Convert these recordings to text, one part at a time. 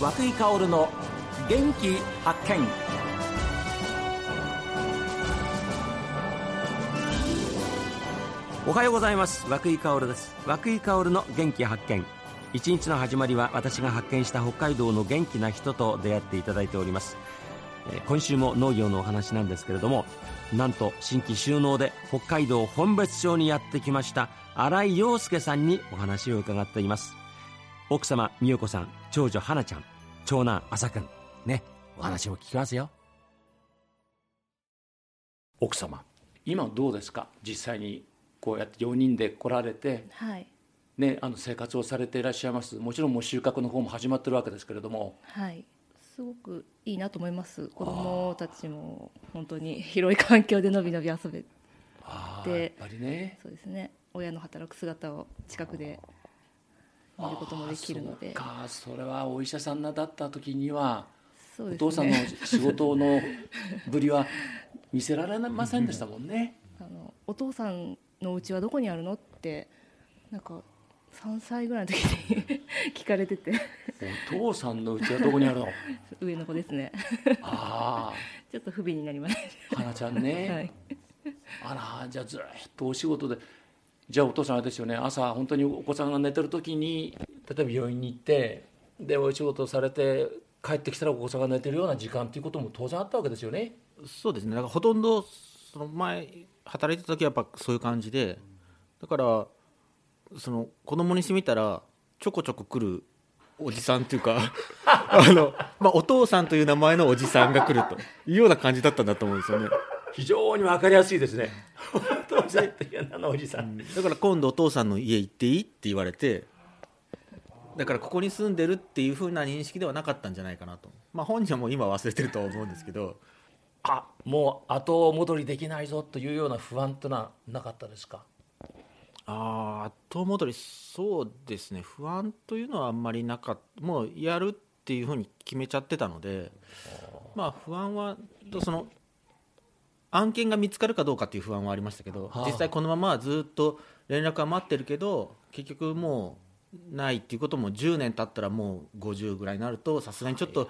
和久井薫の元気発見。おはようございます。和久井薫です。和久井薫の元気発見。一日の始まりは私が発見した北海道の元気な人と出会っていただいております。今週も農業のお話なんですけれどもなんと新規収納で北海道本別町にやってきました新井陽介さんにお話を伺っています。奥様美代子さん長女花ちゃん。長男朝くんねお話を聞きますよ。奥様。今どうですか？実際にこうやって4人で来られて、はい。ね、あの生活をされていらっしゃいます。もちろんもう収穫の方も始まってるわけですけれども。はい。すごくいいなと思います。子供たちも本当に 広い環境でのびのび遊べであーやっぱりね。そうですね。親の働く姿を近くで見ることもできるのであーそれはお医者さんだった時には、そうですお父さんのね仕事のぶりは見せられませんでしたもんね。あのお父さんのお家はどこにあるのってなんか3歳ぐらいの時に 聞かれてて。お父さんのうちはどこにあるの？上の子ですね。あ ちょっと不憫になりましあ花ちゃんね、た、はい、あらじゃあずっとお仕事でじゃあお父さんあれですよね。朝本当にお子さんが寝てる時に例えば病院に行ってでお仕事されて帰ってきたらお子さんが寝てるような時間っていうことも当然あったわけですよね。そうですね。だからほとんどその前働いてた時はやっぱそういう感じでだからその子供にしてみたらちょこちょこ来るおじさんっていうか あの、まあ、お父さんという名前のおじさんが来るというような感じだったんだと思うんですよね。非常に分かりやすいですね。お父さんという名のおじさん、だから今度お父さんの家行っていいって言われてだからここに住んでるっていうふうな認識ではなかったんじゃないかなと、まあ、本人はもう今忘れてるとは思うんですけど。あもう後戻りできないぞというような不安というのはなかったですか？ああ後戻りそうですね。不安というのはあんまりなかった。もうやるっていうふうに決めちゃってたので。まあ不安はその案件が見つかるかどうかっていう不安はありましたけど、はあ。実際このままずっと連絡は待ってるけど結局もうないっていうことも10年経ったらもう50ぐらいになるとさすがにちょっと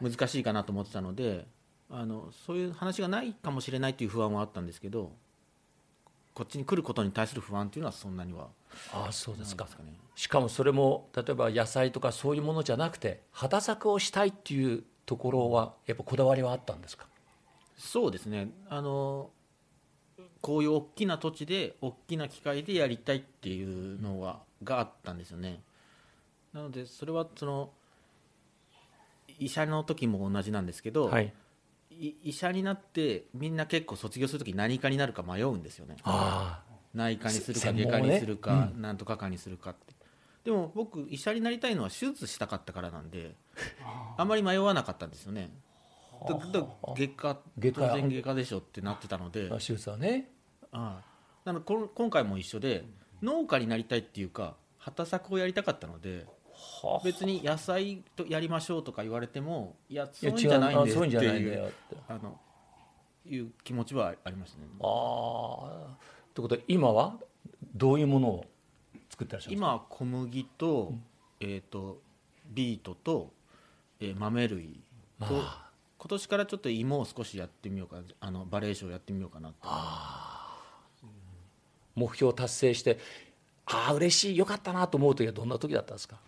難しいかなと思ってたのであのそういう話がないかもしれないっていう不安はあったんですけどこっちに来ることに対する不安っていうのはそんなにはああそうですか。ないですかね。しかもそれも例えば野菜とかそういうものじゃなくて畑作をしたいっていうところはやっぱこだわりはあったんですか？そうですね。あのこういう大きな土地で大きな機械でやりたいっていうのはがあったんですよね。なのでそれはその医者の時も同じなんですけど、はい。い医者になってみんな結構卒業する時何科になるか迷うんですよね。あ内科にするか外科にするか、なんとか科にするかって。でも僕医者になりたいのは手術したかったからなんであんまり迷わなかったんですよねだだ外科外科。当然外科でしょってなってたので。あ手術はね。ああ。なのでこん今回も一緒で農家になりたいっていうか畑作をやりたかったので別に野菜とやりましょうとか言われてもいやそういうんじゃないんですってそういうんじゃないんだいうよって。あのいう気持ちはありましたね。ああ。ということで今はどういうものを作ってらっしゃるんですか？今は小麦と,、えー、とビートと、えー豆類とあ今年からちょっと芋を少しやってみようかな。あのバレエショーやってみようかなと。目標を達成してああ嬉しい。よかったなと思う時はどんな時だったんですか？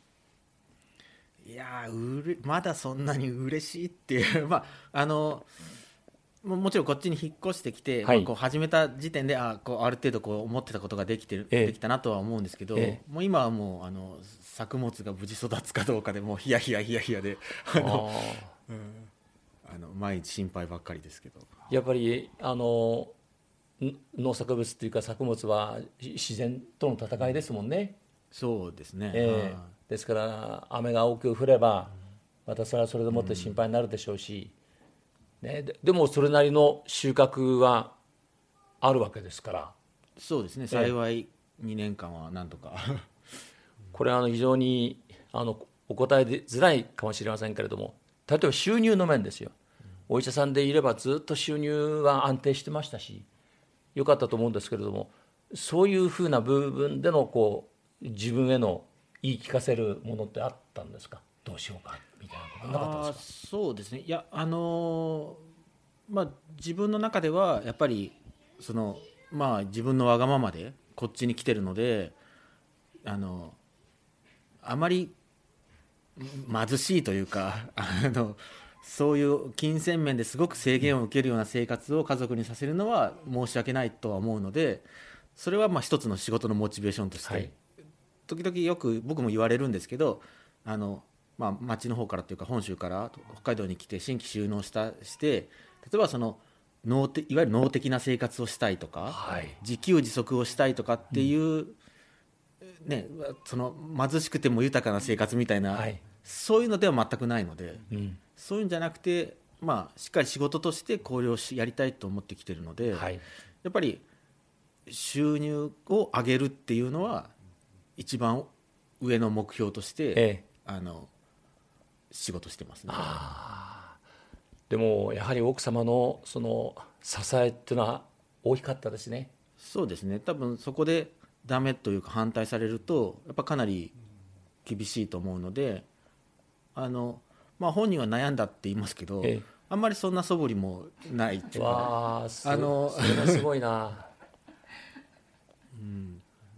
いやーうれまだそんなに嬉しいっていう まああのももちろんこっちに引っ越してきて、はい。まあこう始めた時点であこうある程度こう思ってたことができてる、ええ。できたなとは思うんですけど、えもう今はもうあの作物が無事育つかどうかでもうヒヤヒヤヒヤヒヤであのあの毎日心配ばっかりですけど。やっぱりあのん農作物っていうか作物はし自然との戦いですもんね、そうですね、ええ。はですから雨が多く降ればまたそれはそれでもって心配になるでしょうし、ね、ででもそれなりの収穫はあるわけですから。いそうですね。幸い2年間はなんとか。これはあの非常にあのお答えづらいかもしれませんけれども例えば収入の面ですよ。お医者さんでいればずっと収入は安定してましたし良かったと思うんですけれどもそういうふうな部分でのこう自分への言い聞かせるものってあったんですか？どうしようかみたいなことなかったですそうですね。いやあのーまあ自分の中ではやっぱりそのまあ自分のわがままでこっちに来てるのであのあまり貧しいというかあのそういう金銭面ですごく制限を受けるような生活を家族にさせるのは申し訳ないとは思うのでそれはまあ一つの仕事のモチベーションとして、はい。時々よく僕も言われるんですけどあの、まあ、町の方からというか本州から北海道に来て新規就農したして例えばその農ていわゆる農的な生活をしたいとか、はい。自給自足をしたいとかっていう、ね、その貧しくても豊かな生活みたいな、はい。そういうのでは全くないので、うん。そういうんじゃなくて、まあ、しっかり仕事として考慮しやりたいと思ってきてるので、はい。やっぱり収入を上げるっていうのは一番上の目標として、ええ。あの仕事してますね。でもやはり奥様のその支えっていうのは大きかったですね。そうですね。多分そこでダメというか反対されるとやっぱかなり厳しいと思うのであの、まあ、本人は悩んだって言いますけど、ええ。あんまりそんな素振りもないっていうかわあのすごいな。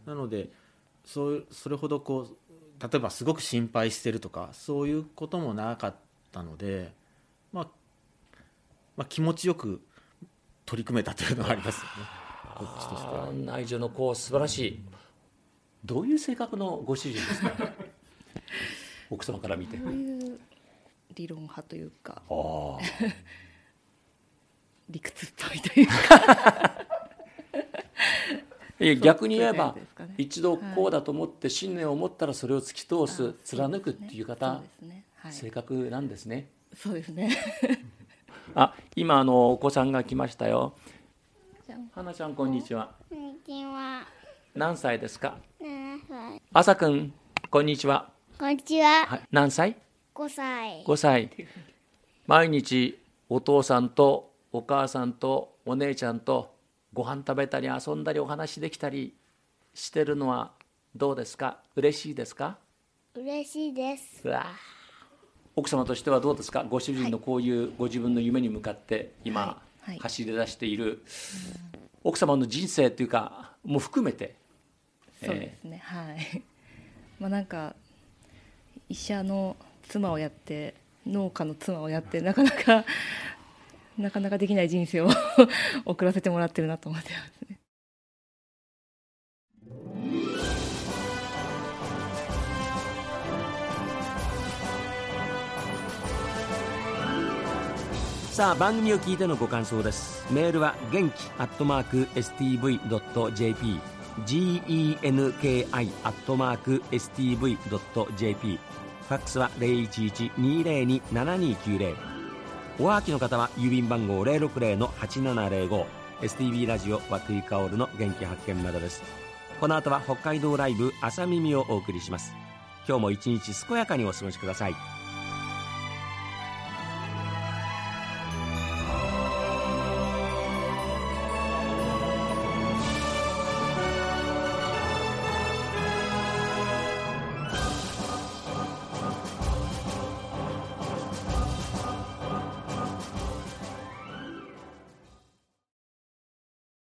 なのでそうそれほどこう例えばすごく心配してるとかそういうこともなかったので、まあ、まあ気持ちよく取り組めたというのはありますよねこっちとしては。内助の子素晴らしい。どういう性格のご主人ですか？奥様から見て。そういう理論派というか。ああ 理屈っぽいというか。いや逆に言えば一度こうだと思って信念を持ったらそれを突き通すあ貫くっていう方そうですね。はい。性格なんですね。そうですね。あ今あのお子さんが来ましたよじゃん花ちゃんこんにちは。こんにちは。何歳ですか？7歳。朝くんこんにちは、こんにちは。はい、何歳？5歳。5歳。毎日お父さんとお母さんとお姉ちゃんとご飯食べたり遊んだりお話できたりしてるのはどうですか？嬉しいですか？嬉しいです。うわ奥様としてはどうですか？ご主人のこういうご自分の夢に向かって今、はいはい走り出している奥様の人生というかも含めてそうですね、はい。まあなんか医者の妻をやって農家の妻をやってなかなかなかなかできない人生を 送らせてもらってるなと思ってますさあ番組を聞いてのご感想です。メールは元気アットマーク STV.jp genki アットマーク STV.jp ファックスは0112027290おはがきの方は郵便番号060-8705 STB ラジオ和久井薫の元気発見までです。この後は北海道ライブ朝耳をお送りします。今日も一日健やかにお過ごしください。